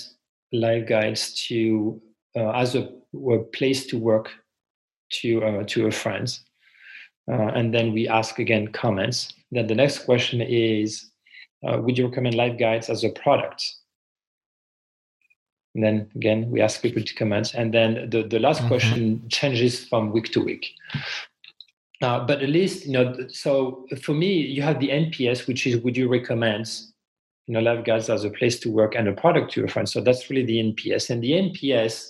LifeGuides to uh, as a, a, place to work to uh, to a friends? Uh, and then we ask again comments. Then the next question is, uh, would you recommend LifeGuides as a product? And then again, we ask people to comment. And then the, the last mm-hmm. question changes from week to week. Uh, but at least, you know, so for me, you have the NPS, which is would you recommend, you know, LifeGuides as a place to work and a product to your friends? So that's really the NPS. And the NPS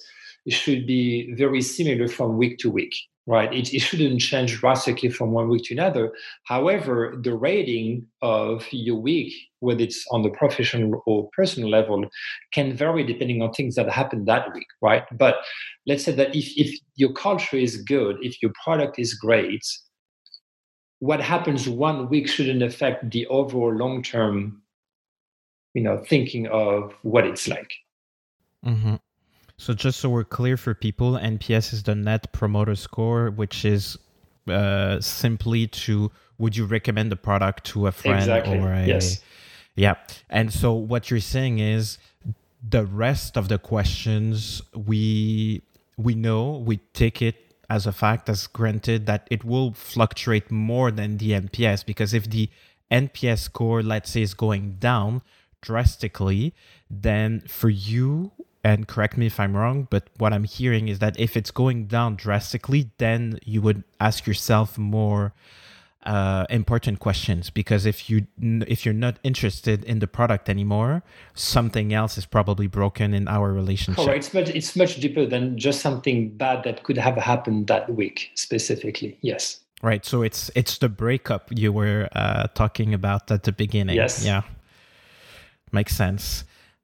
should be very similar from week to week right? It, it shouldn't change drastically from one week to another. However, the rating of your week, whether it's on the professional or personal level, can vary depending on things that happen that week, right? But let's say that if, if your culture is good, if your product is great, what happens one week shouldn't affect the overall long term, you know, thinking of what it's like. Mm-hmm. So just so we're clear for people, NPS is the Net Promoter Score, which is uh, simply to would you recommend the product to a friend exactly. or a yes. yeah. And so what you're saying is the rest of the questions we we know we take it as a fact as granted that it will fluctuate more than the NPS because if the NPS score let's say is going down drastically then for you and correct me if I'm wrong, but what I'm hearing is that if it's going down drastically, then you would ask yourself more uh, important questions because if you if you're not interested in the product anymore, something else is probably broken in our relationship. Correct. It's much it's much deeper than just something bad that could have happened that week specifically. Yes. Right. So it's it's the breakup you were uh, talking about at the beginning. Yes. Yeah. Makes sense.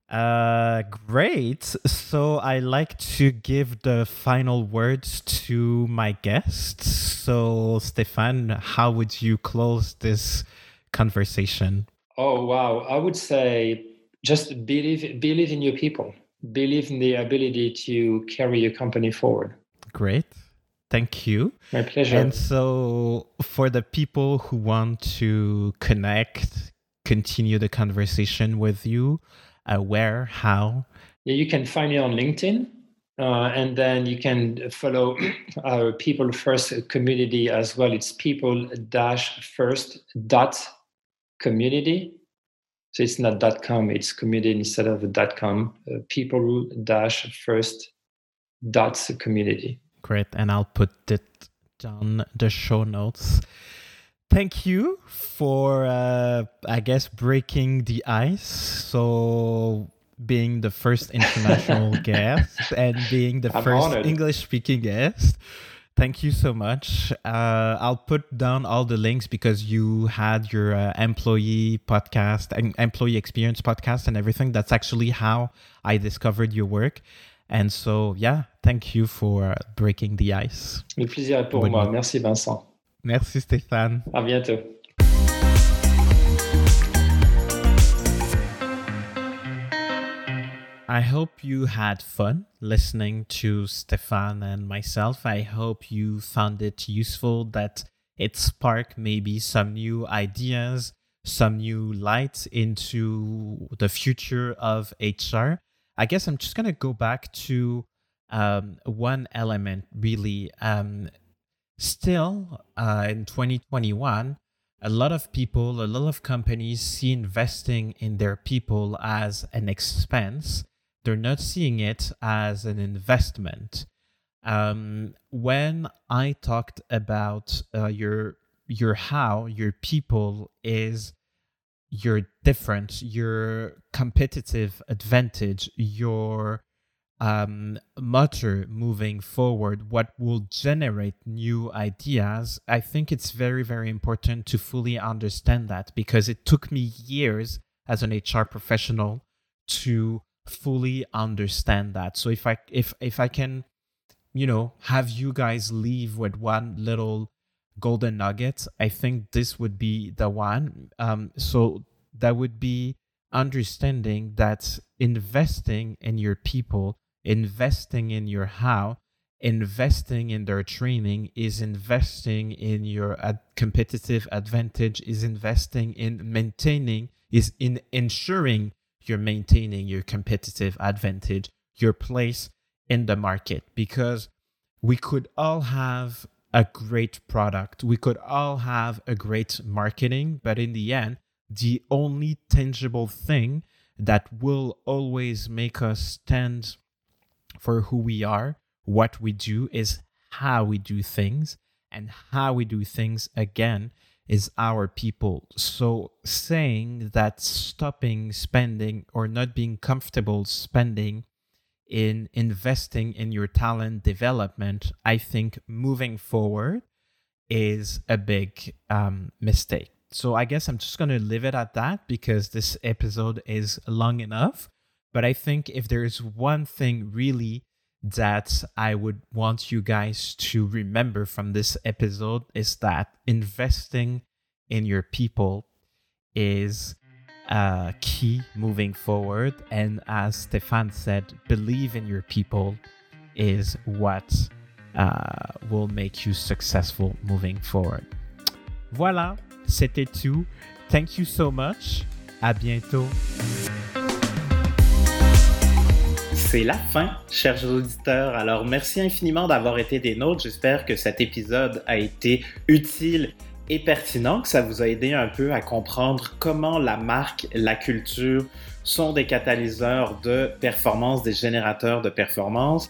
Uh, great. So I like to give the final words to my guests. So, Stéphane, how would you close this conversation? Oh wow! I would say just believe believe in your people. Believe in the ability to carry your company forward. Great. Thank you. My pleasure. And so, for the people who want to connect, continue the conversation with you, uh, where, how? Yeah, you can find me on LinkedIn. Uh, and then you can follow our people first community as well it's people dash first dot community so it's not dot com it's community instead of dot com uh, people dash first dot community great and i'll put it down the show notes thank you for uh, i guess breaking the ice. So being the first international guest and being the I'm first english speaking guest thank you so much. Uh, i'll put down all the links because you had your uh, employee podcast and employee experience podcast and everything. That's actually how i discovered your work. And so yeah thank you for breaking the ice. Le plaisir est pour moi. merci vincent Merci Stéphane. À bientôt. I hope you had fun listening to Stéphane and myself. I hope you found it useful, that it sparked maybe some new ideas, some new light into the future of HR. I guess I'm just going to go back to um, one element really. Um, Still, uh, in 2021, a lot of people, a lot of companies see investing in their people as an expense. They're not seeing it as an investment. Um, when I talked about uh, your your how your people is your difference, your competitive advantage, your um, motor moving forward, what will generate new ideas, I think it's very, very important to fully understand that because it took me years as an HR professional to fully understand that. So if I if if I can, you know, have you guys leave with one little golden nugget, I think this would be the one. Um, so that would be understanding that investing in your people, investing in your how, investing in their training is investing in your ad- competitive advantage, is investing in maintaining, is in ensuring you're maintaining your competitive advantage, your place in the market. Because we could all have a great product, we could all have a great marketing, but in the end, the only tangible thing that will always make us stand for who we are, what we do, is how we do things. And how we do things, again, is our people. So saying that stopping spending or not being comfortable spending in investing in your talent development, I think moving forward is a big um, mistake. So I guess I'm just going to leave it at that because this episode is long enough. But I think if there is one thing really that I would want you guys to remember from this episode is that investing in your people is uh, key moving forward. And as Stéphane said, believe in your people is what uh, will make you successful moving forward. Voilà, c'était tout. Thank you so much. À bientôt. C'est la fin, chers auditeurs. Alors, merci infiniment d'avoir été des nôtres. J'espère que cet épisode a été utile et pertinent, que ça vous a aidé un peu à comprendre comment la marque, la culture sont des catalyseurs de performance, des générateurs de performance.